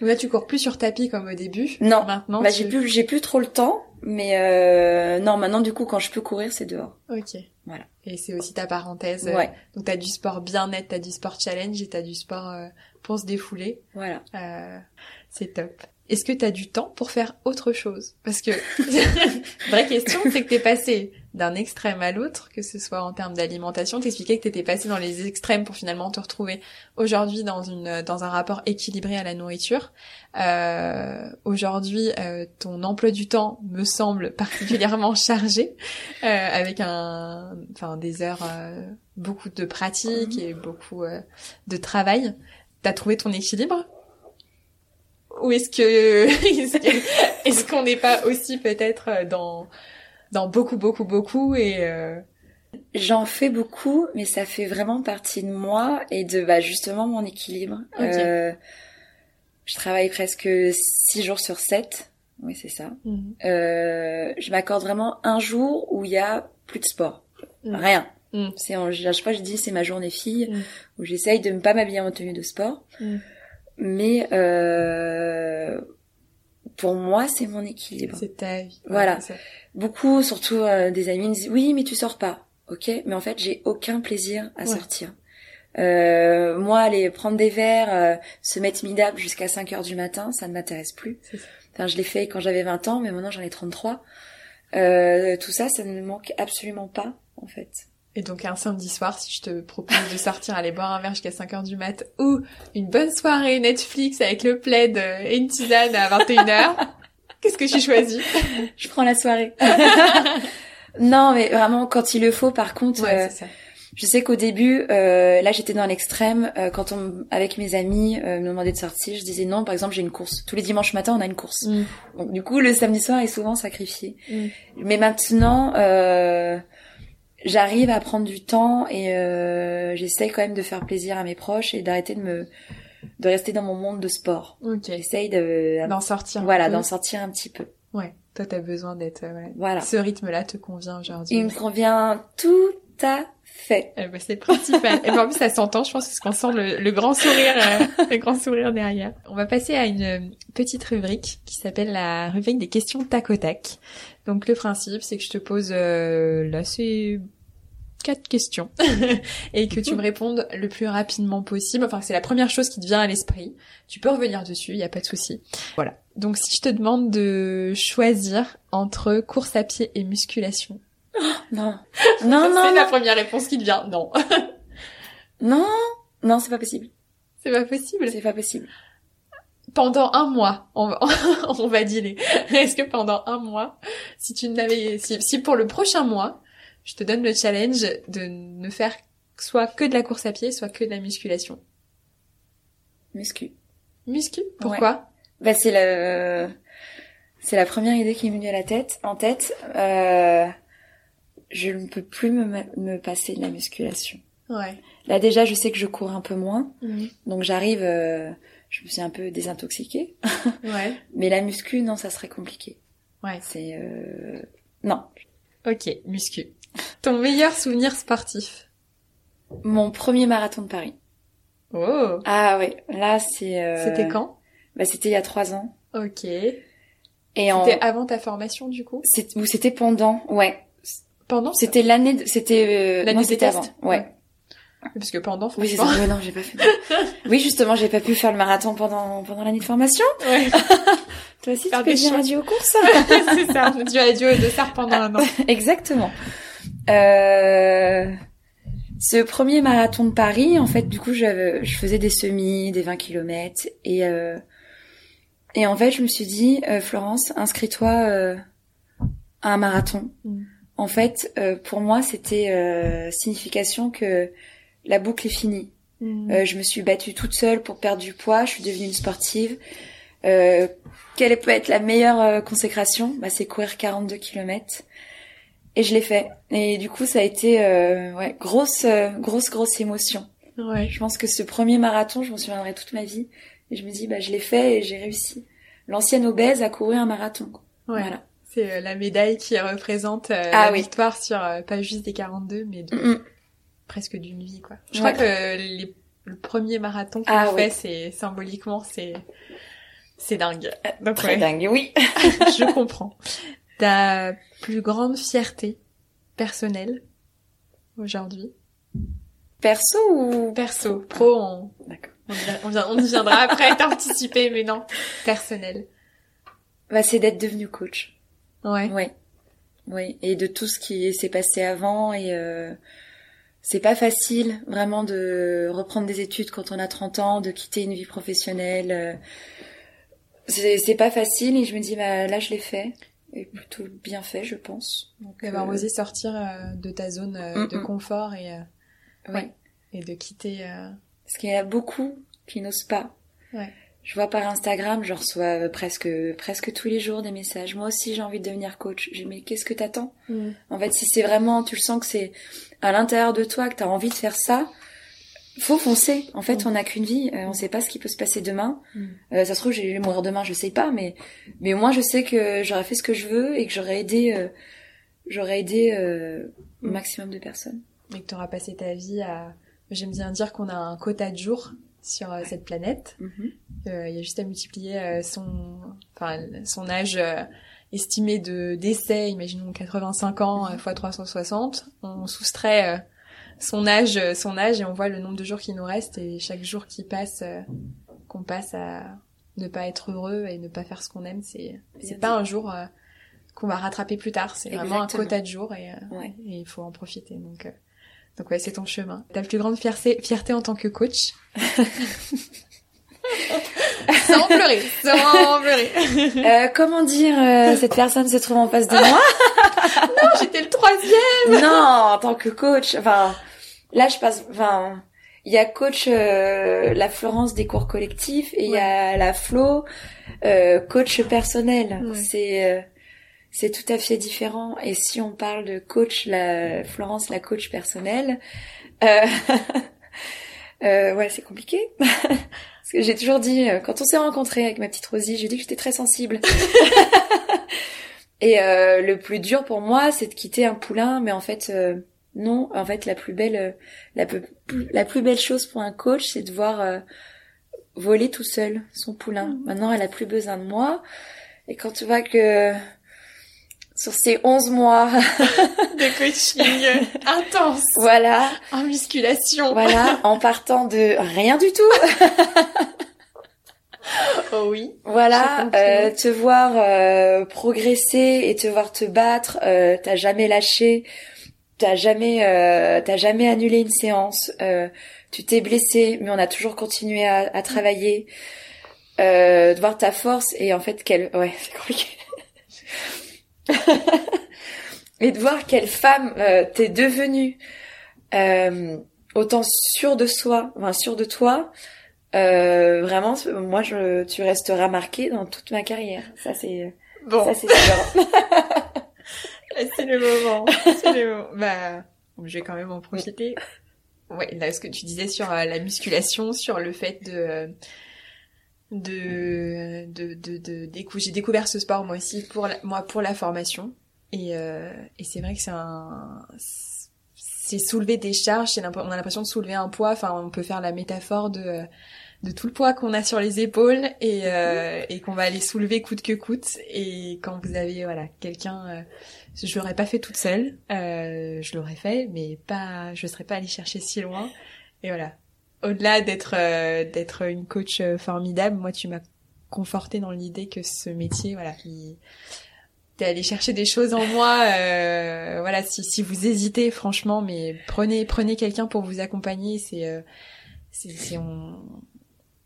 Là, tu cours plus sur tapis comme au début. Non, maintenant. Bah, j'ai plus j'ai plus trop le temps, mais euh... non, maintenant du coup, quand je peux courir, c'est dehors. Ok. Voilà. Et c'est aussi ta parenthèse. Ouais. Euh, donc t'as du sport bien-être, t'as du sport challenge et t'as du sport euh, pour se défouler. Voilà. Euh, c'est top. Est-ce que t'as du temps pour faire autre chose? Parce que vraie question, c'est que t'es passé d'un extrême à l'autre, que ce soit en termes d'alimentation. T'expliquais que t'étais passé dans les extrêmes pour finalement te retrouver aujourd'hui dans une dans un rapport équilibré à la nourriture. Euh, aujourd'hui, euh, ton emploi du temps me semble particulièrement chargé, euh, avec un, enfin des heures, euh, beaucoup de pratique et beaucoup euh, de travail. T'as trouvé ton équilibre? Ou est-ce que est-ce qu'on n'est pas aussi peut-être dans dans beaucoup beaucoup beaucoup et euh... j'en fais beaucoup mais ça fait vraiment partie de moi et de bah justement mon équilibre okay. euh, je travaille presque six jours sur 7 oui c'est ça mm -hmm. euh, je m'accorde vraiment un jour où il y a plus de sport mm. rien mm. c'est en, à chaque fois je dis c'est ma journée fille où j'essaye de ne pas m'habiller en tenue de sport mais euh, pour moi c'est mon équilibre. C'est ta vie. Voilà. ouais, beaucoup surtout euh, des amis me disent oui mais tu sors pas. Ok mais en fait j'ai aucun plaisir à ouais. sortir. Euh, moi aller prendre des verres euh, se mettre midab jusqu'à 5 heures du matin ça ne m'intéresse plus. Enfin je l'ai fait quand j'avais 20 ans mais maintenant j'en ai 33 euh, tout ça ça ne me manque absolument pas en fait et donc un samedi soir, si je te propose de sortir, aller boire un verre jusqu'à 5 heures du mat, ou une bonne soirée Netflix avec le plaid et une tisane à 21h, qu'est-ce que tu choisis? Je prends la soirée. non, mais vraiment, quand il le faut, par contre, ouais, euh, je sais qu'au début, euh, là j'étais dans l'extrême, euh, quand on, avec mes amis, me demandaient de sortir, je disais non, par exemple j'ai une course. Tous les dimanches matin, on a une course. Mm. Donc du coup, le samedi soir est souvent sacrifié. Mm. Mais maintenant... Euh, j'arrive à prendre du temps et euh, j'essaye quand même de faire plaisir à mes proches et d'arrêter de me de rester dans mon monde de sport. Okay. J'essaye de d'en sortir. Voilà, d'en sortir un petit peu. Ouais, toi t'as besoin d'être euh, ouais. voilà. Ce rythme-là te convient aujourd'hui. Il me convient tout à fait. Eh ben, c'est le principal. et ben, en plus ça s'entend, je pense, parce qu'on sent le, le grand sourire, euh, le grand sourire derrière. On va passer à une petite rubrique qui s'appelle la rubrique des questions tac au tac. Donc le principe, c'est que je te pose euh, là c'est quatre questions et que tu me répondes le plus rapidement possible. Enfin, c'est la première chose qui te vient à l'esprit. Tu peux revenir dessus, il y a pas de souci. Voilà. Donc si je te demande de choisir entre course à pied et musculation. Oh, non. Non non. c'est la première réponse qui te vient. Non. non. Non, c'est pas possible. C'est pas possible. C'est pas possible pendant un mois, on va, on va dealer. Est-ce que pendant un mois, si tu n'avais, si, si pour le prochain mois, je te donne le challenge de ne faire soit que de la course à pied, soit que de la musculation? Muscu. Muscu? Pourquoi? Ouais. Bah c'est le, c'est la première idée qui m'est venue à la tête, en tête. Euh, je ne peux plus me, me passer de la musculation. Ouais. Là déjà, je sais que je cours un peu moins, mmh. donc j'arrive. Euh, je me suis un peu désintoxiquée. Ouais. Mais la muscu, non, ça serait compliqué. Ouais. C'est euh... non. Ok, muscu. Ton meilleur souvenir sportif? Mon premier marathon de Paris. Oh. Ah oui, là c'est. Euh... C'était quand? Bah c'était il y a trois ans. Ok. Et en. C'était avant ta formation du coup? Ou c'était pendant, ouais. Pendant? C'était l'année, de- c'était euh... L'année des tests avant. Ouais. Ouais. Parce que pendant, Oui, c'est ça. Ouais, non, j'ai pas fait. oui, justement, j'ai pas pu faire le marathon pendant pendant l'année de formation. Ouais. Toi aussi, Faire tu peux des venir choix. à Duo Course. c'est ça. Tu as duo de ça pendant un an. Exactement. Euh... Ce premier marathon de Paris, en fait, du coup, je, je faisais des semis, des 20 km, et euh... et en fait, je me suis dit, euh, Florence, inscris-toi euh, à un marathon. Mm. En fait, euh, pour moi, c'était euh, signification que la boucle est finie. Euh, je me suis battue toute seule pour perdre du poids. Je suis devenue une sportive. Euh, quelle peut être la meilleure euh, consécration? Bah, C'est courir 42 km. Et je l'ai fait. Et du coup, ça a été euh, ouais, grosse, euh, grosse, grosse émotion. ouais. Je pense que ce premier marathon, je m'en souviendrai toute ma vie. Et je me dis, bah, je l'ai fait et j'ai réussi. L'ancienne obèse a couru un marathon. Ouais. Voilà. C'est euh, la médaille qui représente Ah la oui. victoire sur pas juste des 42, mais de, Mm, mm. Presque d'une vie, quoi. Je Ouais. crois que les, le premier marathon qu'on Ah fait, ouais. c'est symboliquement, c'est c'est dingue. Donc Très ouais, dingue, oui. je comprends. Ta plus grande fierté personnelle aujourd'hui? Perso ou? Perso, pro, on, D'accord. on, y- on, vient- on y viendra après t'anticiper, mais non, personnel. Bah, c'est d'être devenue coach. Ouais. Oui, oui, et de tout ce qui s'est passé avant et euh, c'est pas facile vraiment de reprendre des études quand on a 30 ans, de quitter une vie professionnelle. euh, c'est pas facile et je me dis bah là je l'ai fait et plutôt bien fait je pense. D'avoir euh, osé sortir euh, de ta zone euh, Mm, de mm. confort et, euh, ouais. ouais. et de quitter. euh, Parce qu'il y a beaucoup qui n'osent pas. Ouais. Je vois par Instagram, je reçois presque presque tous les jours des messages. Moi aussi j'ai envie de devenir coach. J'ai mais qu'est-ce que t'attends? En fait, si c'est vraiment, tu le sens que c'est à l'intérieur de toi que t'as envie de faire ça, faut foncer. En fait, Mm. on n'a qu'une vie, euh, on sait pas ce qui peut se passer demain. Mm. Euh, ça se trouve, je vais mourir demain, je sais pas, mais mais au moins je sais que j'aurais fait ce que je veux et que j'aurais aidé, euh, j'aurais aidé euh, au Mm. maximum de personnes. Et que tu auras passé ta vie à. J'aime bien dire qu'on a un quota de jours sur euh, cette planète. Mhm. Euh, Il y a juste à multiplier euh, son, enfin, son âge euh, estimé de décès, imaginons 85 ans euh, fois 360. On soustrait euh, son âge, son âge et on voit le nombre de jours qui nous restent et chaque jour qui passe, euh, qu'on passe à ne pas être heureux et ne pas faire ce qu'on aime, c'est c'est pas un jour euh, qu'on va rattraper plus tard. C'est vraiment un quota de jours et, Ouais. il faut en profiter. Donc, euh, donc ouais, c'est ton chemin. Ta plus grande fierté, fierté en tant que coach Sans pleurer, sans pleurer. Euh, comment dire, euh, cette personne se trouve en face de moi? J'étais le troisième. Non, en tant que coach, enfin, là je passe, enfin, il y a coach euh, la Florence des cours collectifs et il y a la Flo euh, coach personnel. Ouais. C'est euh, c'est tout à fait différent. Et si on parle de coach, la Florence la coach personnelle, euh, euh, ouais, c'est compliqué. Parce que j'ai toujours dit, euh, quand on s'est rencontrés avec ma petite Rosie, j'ai dit que j'étais très sensible. Et euh, le plus dur pour moi, c'est de quitter un poulain, mais en fait, non. En fait, la plus belle, la, plus, la plus belle chose pour un coach, c'est de voir voler tout seul son poulain. Maintenant, elle a plus besoin de moi. Et quand tu vois que sur ces 11 mois, De coaching intense. voilà, En musculation. voilà, en partant de rien du tout, Oh oui. Voilà, euh, te voir euh, progresser et te voir te battre, euh, t'as jamais lâché, t'as jamais, euh, t'as jamais annulé une séance, euh, tu t'es blessé, mais on a toujours continué à, à travailler, euh, de voir ta force et en fait quelle, ouais, c'est compliqué. et de voir quelle femme euh, t'es devenue, euh, autant sûre de soi, enfin sûre de toi. Euh, vraiment, moi, je, tu resteras marqué dans toute ma carrière. Ça, c'est, Bon, ça, c'est sûr. c'est le moment. C'est le moment. Bah, je vais quand même en profiter. Ouais, là, ce que tu disais sur la musculation, sur le fait de euh, de de de, de, j'ai découvert ce sport moi aussi pour moi pour la formation. Et euh, et c'est vrai que c'est un c'est soulever des charges on a l'impression de soulever un poids. Enfin on peut faire la métaphore de de tout le poids qu'on a sur les épaules et euh, et qu'on va aller soulever coûte que coûte. Et quand vous avez voilà quelqu'un euh, je l'aurais pas fait toute seule euh, je l'aurais fait mais pas je serais pas allée chercher si loin. Et voilà au-delà d'être euh, d'être une coach euh, formidable, moi tu m'as conforté dans l'idée que ce métier, voilà, il... t'es allé chercher des choses en moi. Euh, voilà, si, si vous hésitez, franchement, mais prenez prenez quelqu'un pour vous accompagner. C'est euh, c'est on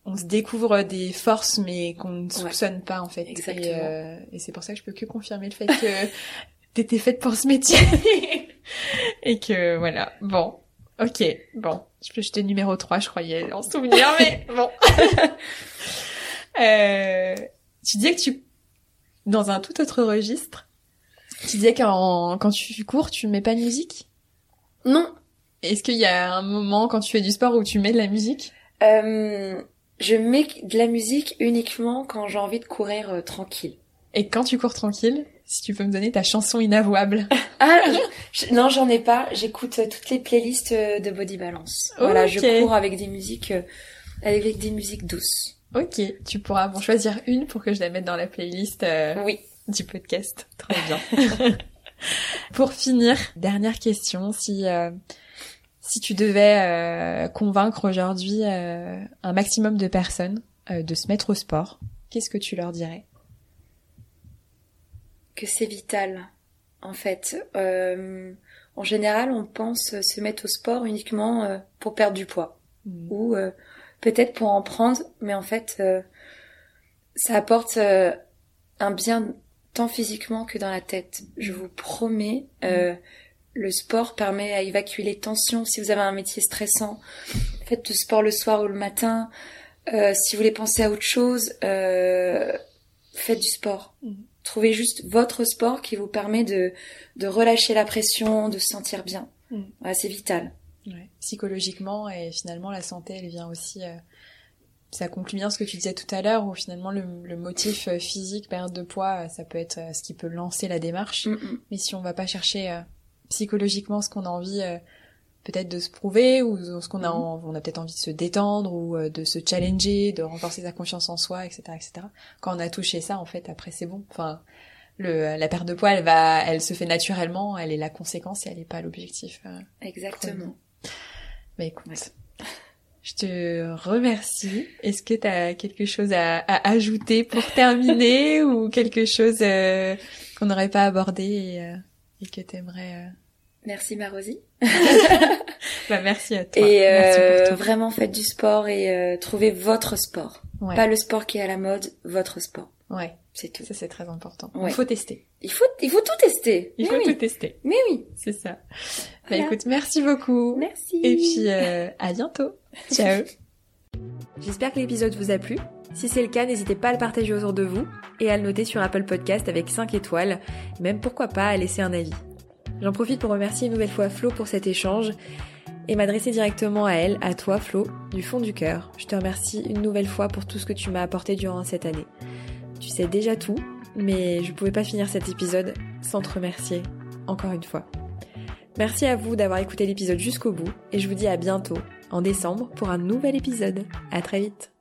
on se découvre des forces mais qu'on ne soupçonne pas en fait. Exactement. Et, euh, et c'est pour ça que je peux que confirmer le fait que t'étais faite pour ce métier et que voilà. Bon, ok, bon. Je peux jeter numéro 3, je croyais en souvenir, mais bon. euh, tu disais que tu, dans un tout autre registre, tu disais qu'en quand tu cours, tu mets pas de musique? Non. Est-ce qu'il y a un moment quand tu fais du sport où tu mets de la musique? Euh, Je mets de la musique uniquement quand j'ai envie de courir euh, tranquille. Et quand tu cours tranquille si tu peux me donner ta chanson inavouable. Ah non, j'en ai pas. J'écoute euh, toutes les playlists euh, de Body Balance. Voilà, je cours avec des musiques euh, avec des musiques douces. Ok, tu pourras m'en choisir une pour que je la mette dans la playlist oui. du podcast. Très bien. pour finir, dernière question, si si tu devais convaincre aujourd'hui un maximum de personnes de se mettre au sport, qu'est-ce que tu leur dirais? Que c'est vital, en fait. Euh, en général, on pense se mettre au sport uniquement euh, pour perdre du poids mm. ou euh, peut-être pour en prendre, mais en fait, ça apporte un bien tant physiquement que dans la tête. Je vous promets. Mm. Le sport permet à évacuer les tensions. Si vous avez un métier stressant, faites du sport le soir ou le matin. si vous voulez penser à autre chose, faites du sport. Mm. Trouvez juste votre sport qui vous permet de, de relâcher la pression, de se sentir bien. Mm. c'est vital. Ouais. Psychologiquement et finalement la santé, elle vient aussi. Euh, ça conclut bien ce que tu disais tout à l'heure, où finalement le, le motif euh, physique, perte de poids, euh, ça peut être ce qui peut lancer la démarche. Mm, mm. Mais si on va pas chercher psychologiquement ce qu'on a envie peut-être de se prouver ou ce qu'on a mhm. on a peut-être envie de se détendre ou euh, de se challenger de renforcer sa confiance en soi etc etc quand on a touché ça en fait après c'est bon. Enfin le la perte de poids elle va elle se fait naturellement elle est la conséquence et elle est pas l'objectif euh, exactement. mais écoute je te remercie. Est-ce que tu as quelque chose à, à, ajouter pour terminer ou quelque chose euh, qu'on n'aurait pas abordé et, et que tu aimerais Merci Marosi. bah, merci à toi. Et euh, vraiment faites du sport et euh, trouvez votre sport. Pas le sport qui est à la mode, votre sport. Ouais. C'est tout. Ça c'est très important. Il faut tester. Il faut il faut tout tester. Il faut tout tester. Mais oui. C'est ça. Bah écoute, merci beaucoup. Merci. Et puis euh, à bientôt. Ciao. J'espère que l'épisode vous a plu. Si c'est le cas, n'hésitez pas à le partager autour de vous et à le noter sur Apple Podcast avec 5 étoiles, même pourquoi pas à laisser un avis. J'en profite pour remercier une nouvelle fois Flo pour cet échange et m'adresser directement à elle, à toi Flo, du fond du cœur. Je te remercie une nouvelle fois pour tout ce que tu m'as apporté durant cette année. Tu sais déjà tout, mais je pouvais pas finir cet épisode sans te remercier, encore une fois. Merci à vous d'avoir écouté l'épisode jusqu'au bout et je vous dis à bientôt, en décembre, pour un nouvel épisode. À très vite.